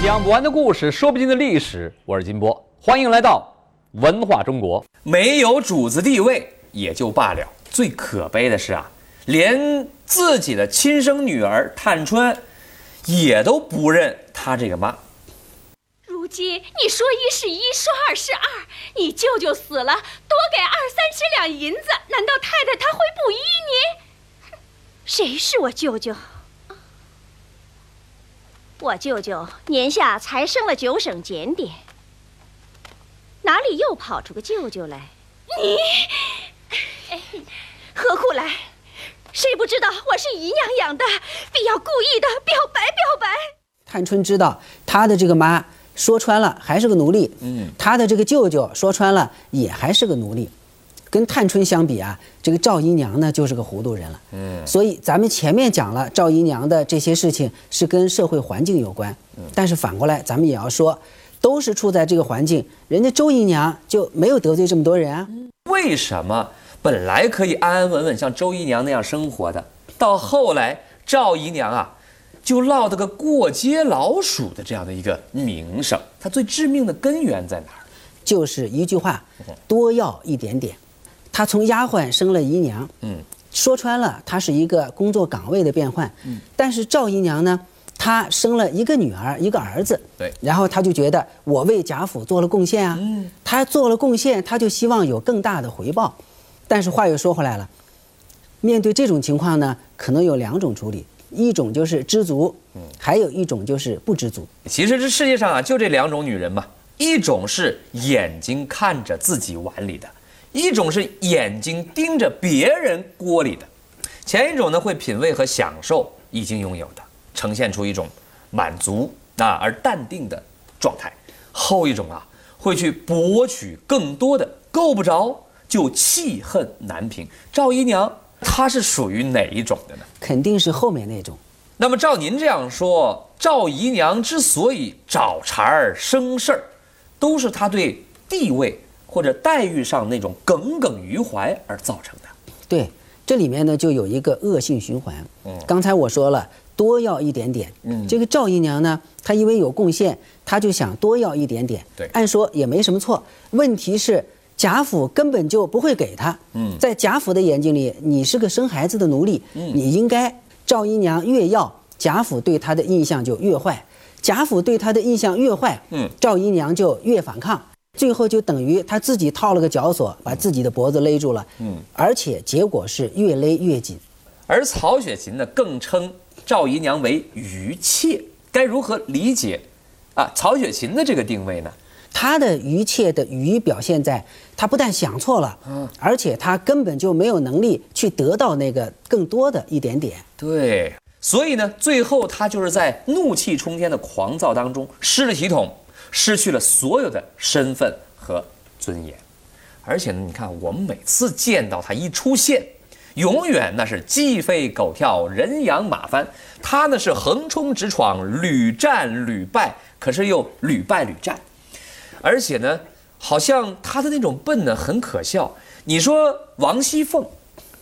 讲不完的故事，说不尽的历史。我是金波，欢迎来到文化中国。没有主子地位也就罢了，最可悲的是啊，连自己的亲生女儿探春，也都不认他这个妈。如今你说一是一，说二是二，你舅舅死了，多给二三十两银子，难道太太她会不依你？谁是我舅舅？我舅舅年下才升了九省检点，哪里又跑出个舅舅来？你，哎，何苦来？谁不知道我是姨娘养的，必要故意的表白表白。探春知道她的这个妈说穿了还是个奴隶，嗯，她的这个舅舅说穿了也还是个奴隶。跟探春相比啊，这个赵姨娘呢就是个糊涂人了。嗯，所以咱们前面讲了赵姨娘的这些事情是跟社会环境有关。嗯，但是反过来咱们也要说，都是处在这个环境，人家周姨娘就没有得罪这么多人啊。为什么本来可以安安稳稳像周姨娘那样生活的，到后来赵姨娘啊，就落得个过街老鼠的这样的一个名声？它最致命的根源在哪儿？就是一句话，多要一点点。她从丫鬟升了姨娘，嗯，说穿了，她是一个工作岗位的变换，嗯，但是赵姨娘呢，她生了一个女儿，一个儿子，对，然后她就觉得我为贾府做了贡献啊，嗯，她做了贡献，她就希望有更大的回报，但是话又说回来了，面对这种情况呢，可能有两种处理，一种就是知足，嗯，还有一种就是不知足。其实这世界上啊，就这两种女人嘛，一种是眼睛看着自己碗里的。一种是眼睛盯着别人锅里的，前一种呢会品味和享受已经拥有的，呈现出一种满足啊而淡定的状态；后一种啊会去博取更多的，够不着就气恨难平。赵姨娘她是属于哪一种的呢？肯定是后面那种。那么照您这样说，赵姨娘之所以找茬儿生事儿，都是她对地位。或者待遇上那种耿耿于怀而造成的，对，这里面呢就有一个恶性循环。嗯，刚才我说了多要一点点，嗯，这个赵姨娘呢，她因为有贡献，她就想多要一点点。对，按说也没什么错。问题是贾府根本就不会给她。嗯，在贾府的眼睛里，你是个生孩子的奴隶，嗯，你应该赵姨娘越要，贾府对她的印象就越坏，贾府对她的印象越坏，嗯，赵姨娘就越反抗。最后就等于他自己套了个绞索，把自己的脖子勒住了。嗯，而且结果是越勒越紧。而曹雪芹呢，更称赵姨娘为余妾，该如何理解？啊，曹雪芹的这个定位呢？他的余妾的余表现在，他不但想错了，嗯，而且他根本就没有能力去得到那个更多的一点点。对，所以呢，最后他就是在怒气冲天的狂躁当中失了体统。失去了所有的身份和尊严，而且呢，你看我们每次见到他一出现，永远那是鸡飞狗跳、人仰马翻。他呢是横冲直闯、屡战屡败，可是又屡败屡战。而且呢，好像他的那种笨呢很可笑。你说王熙凤，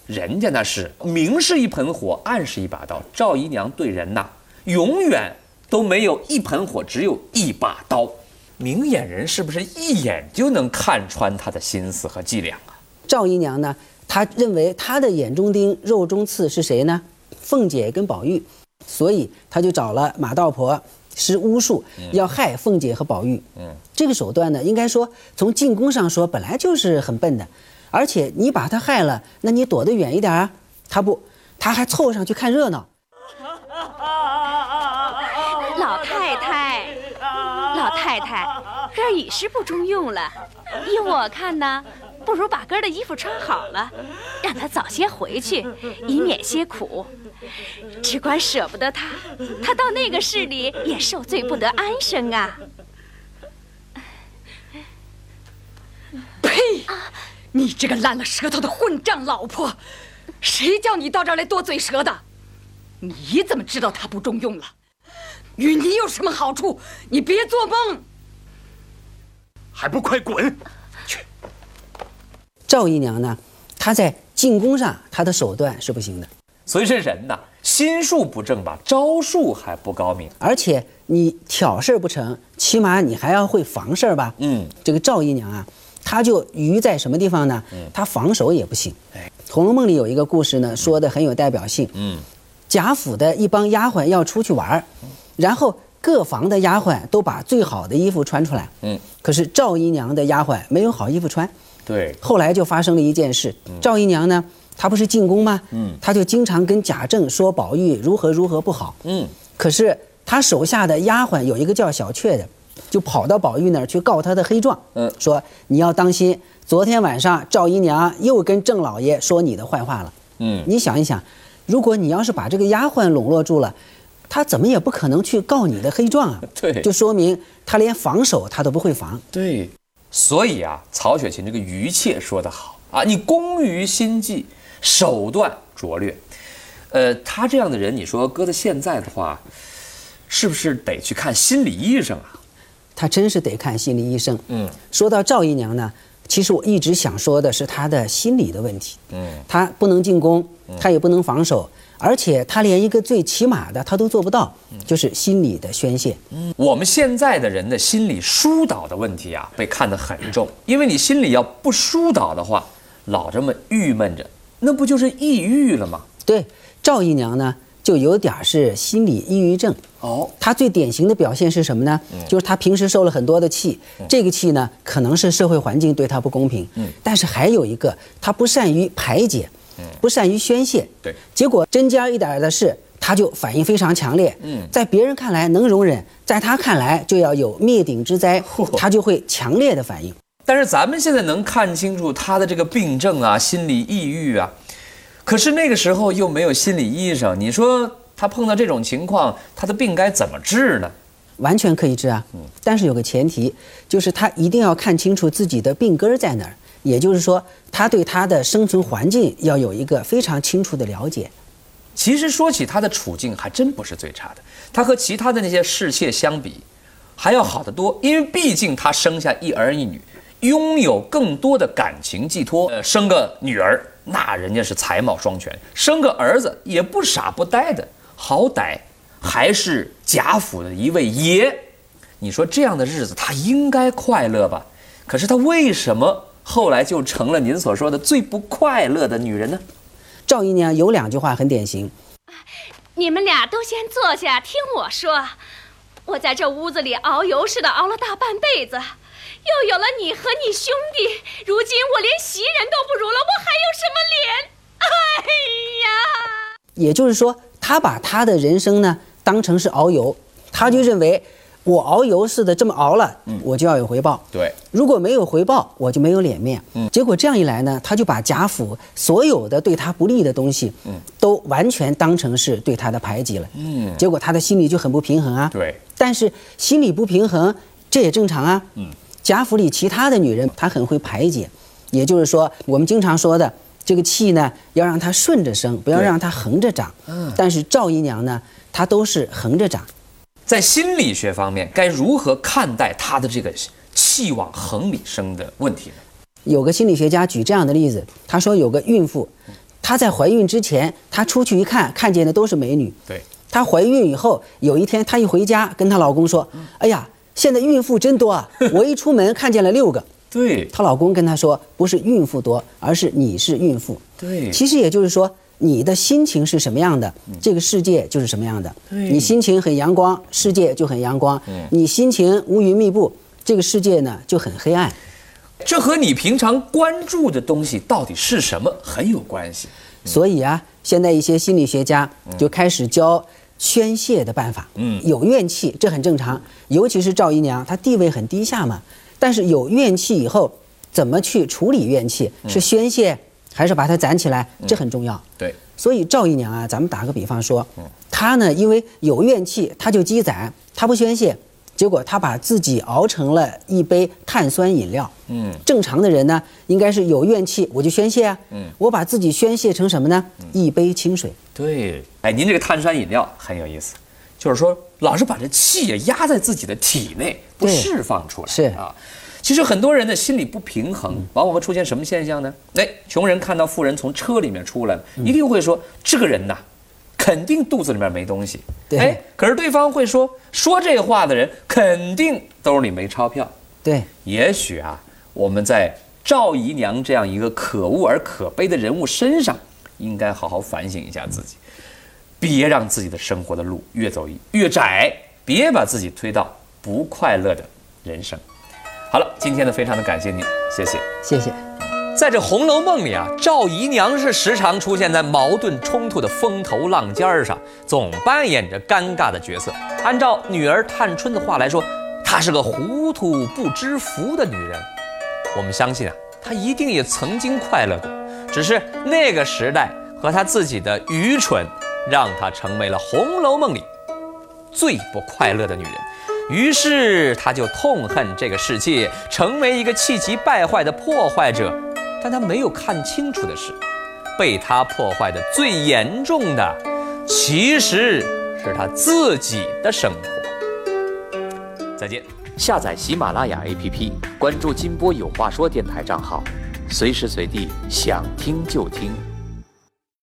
人家那是明是一盆火，暗是一把刀。赵姨娘对人呐，永远。都没有一盆火，只有一把刀。明眼人是不是一眼就能看穿他的心思和伎俩啊？赵姨娘呢？她认为她的眼中钉、肉中刺是谁呢？凤姐跟宝玉，所以她就找了马道婆施巫术，要害凤姐和宝玉。嗯，这个手段呢，应该说从进攻上说本来就是很笨的，而且你把他害了，那你躲得远一点啊。他不，他还凑上去看热闹。太太，根儿已是不中用了。依我看呢，不如把根儿的衣服穿好了，让他早些回去，以免些苦。只管舍不得他，他到那个市里也受罪不得安生啊！呸！你这个烂了舌头的混账老婆，谁叫你到这儿来多嘴舌的？你怎么知道他不中用了？与你有什么好处？你别做梦！还不快滚！去。赵姨娘呢？她在进攻上，她的手段是不行的。所以这人呐，心术不正吧，招数还不高明。而且你挑事儿不成，起码你还要会防事儿吧？嗯，这个赵姨娘啊，她就愚在什么地方呢？她防守也不行。哎，《红楼梦》里有一个故事呢，说的很有代表性。嗯，贾府的一帮丫鬟要出去玩儿，然后各房的丫鬟都把最好的衣服穿出来。嗯，可是赵姨娘的丫鬟没有好衣服穿。对，后来就发生了一件事，赵姨娘呢，她不是进宫吗？嗯，她就经常跟贾政说宝玉如何如何不好。嗯，可是她手下的丫鬟有一个叫小雀的，就跑到宝玉那儿去告他的黑状。嗯说你要当心，昨天晚上赵姨娘又跟郑老爷说你的坏话了。嗯，你想一想，如果你要是把这个丫鬟笼络住了，她怎么也不可能去告你的黑状啊。对就说明他连防守他都不会防。对，所以啊，曹雪芹这个余切说得好啊，你工于心计，手段拙劣。呃，他这样的人，你说搁在现在的话，是不是得去看心理医生啊？他真是得看心理医生。嗯说到赵姨娘呢，其实我一直想说的是她的心理的问题。嗯，她不能进攻，她也不能防守，而且他连一个最起码的他都做不到，就是心理的宣泄。我们现在的人的心理疏导的问题啊，被看得很重，因为你心里要不疏导的话，老这么郁闷着，那不就是抑郁了吗？对，赵姨娘呢，就有点儿是心理抑郁症。哦，她最典型的表现是什么呢？就是她平时受了很多的气，这个气呢，可能是社会环境对她不公平，但是还有一个，她不善于排解，不善于宣泄，对。结果针尖儿一点儿的事，他就反应非常强烈，嗯。在别人看来能容忍，在他看来就要有灭顶之灾，他就会强烈的反应。但是咱们现在能看清楚他的这个病症啊，心理抑郁啊，可是那个时候又没有心理医生，你说他碰到这种情况，他的病该怎么治呢？完全可以治啊，但是有个前提，就是他一定要看清楚自己的病根儿在哪儿，也就是说，他对他的生存环境要有一个非常清楚的了解。其实说起他的处境，还真不是最差的，他和其他的那些侍妾相比，还要好得多，因为毕竟他生下一儿一女，拥有更多的感情寄托。呃，生个女儿，那人家是才貌双全；生个儿子，也不傻不呆的，好歹还是贾府的一位爷。你说这样的日子，他应该快乐吧？可是他为什么后来就成了您所说的最不快乐的女人呢？赵姨娘有两句话很典型，你们俩都先坐下听我说。我在这屋子里熬油似的熬了大半辈子，又有了你和你兄弟，如今我连袭人都不如了，我还有什么脸？哎呀！也就是说，他把他的人生呢当成是熬油，他就认为我熬油似的这么熬了，我就要有回报。对，如果没有回报，我就没有脸面。嗯，结果这样一来呢，他就把贾府所有的对他不利的东西，嗯，都完全当成是对他的排挤了。嗯结果他的心里就很不平衡啊。对，但是心里不平衡，这也正常啊。嗯，贾府里其他的女人，她很会排解，也就是说，我们经常说的这个气呢，要让它顺着生，不要让它横着长。嗯，但是赵姨娘呢，她都是横着长。在心理学方面，该如何看待他的这个气往横里生的问题呢？有个心理学家举这样的例子，他说有个孕妇，她在怀孕之前，她出去一看，看见的都是美女。对，她怀孕以后，有一天她一回家，跟她老公说：“哎呀，现在孕妇真多啊！我一出门看见了六个。”对，她老公跟她说：“不是孕妇多，而是你是孕妇。”对其实也就是说，你的心情是什么样的，这个世界就是什么样的。你心情很阳光，世界就很阳光；你心情乌云密布，这个世界呢就很黑暗。这和你平常关注的东西到底是什么很有关系。所以啊，现在一些心理学家就开始教宣泄的办法。嗯有怨气，这很正常，尤其是赵姨娘，她地位很低下嘛。但是有怨气以后，怎么去处理怨气？是宣泄还是把它攒起来？这很重要。对，所以赵姨娘啊，咱们打个比方说，她呢因为有怨气，她就积攒，她不宣泄，结果她把自己熬成了一杯碳酸饮料。嗯，正常的人呢，应该是有怨气我就宣泄啊。嗯，我把自己宣泄成什么呢？一杯清水。对，哎，您这个碳酸饮料很有意思，就是说老是把这气啊压在自己的体内，不释放出来。是啊，其实很多人的心理不平衡，往往会出现什么现象呢？哎，穷人看到富人从车里面出来了，一定会说这个人呐，肯定肚子里面没东西。对哎，可是对方会说，说这话的人肯定兜里没钞票。对，也许啊，我们在赵姨娘这样一个可恶而可悲的人物身上，应该好好反省一下自己，别让自己的生活的路越走越窄，别把自己推到不快乐的人生。好了，今天呢，非常的感谢您，谢谢。谢谢。在这《红楼梦》里啊，赵姨娘是时常出现在矛盾冲突的风头浪尖儿上，总扮演着尴尬的角色。按照女儿探春的话来说，她是个糊涂不知福的女人。我们相信啊，她一定也曾经快乐过，只是那个时代和她自己的愚蠢，让她成为了《红楼梦》里最不快乐的女人。于是他就痛恨这个世界，成为一个气急败坏的破坏者。但他没有看清楚的是，被他破坏的最严重的，其实是他自己的生活。再见。下载喜马拉雅 APP，关注金波有话说电台账号，随时随地想听就听。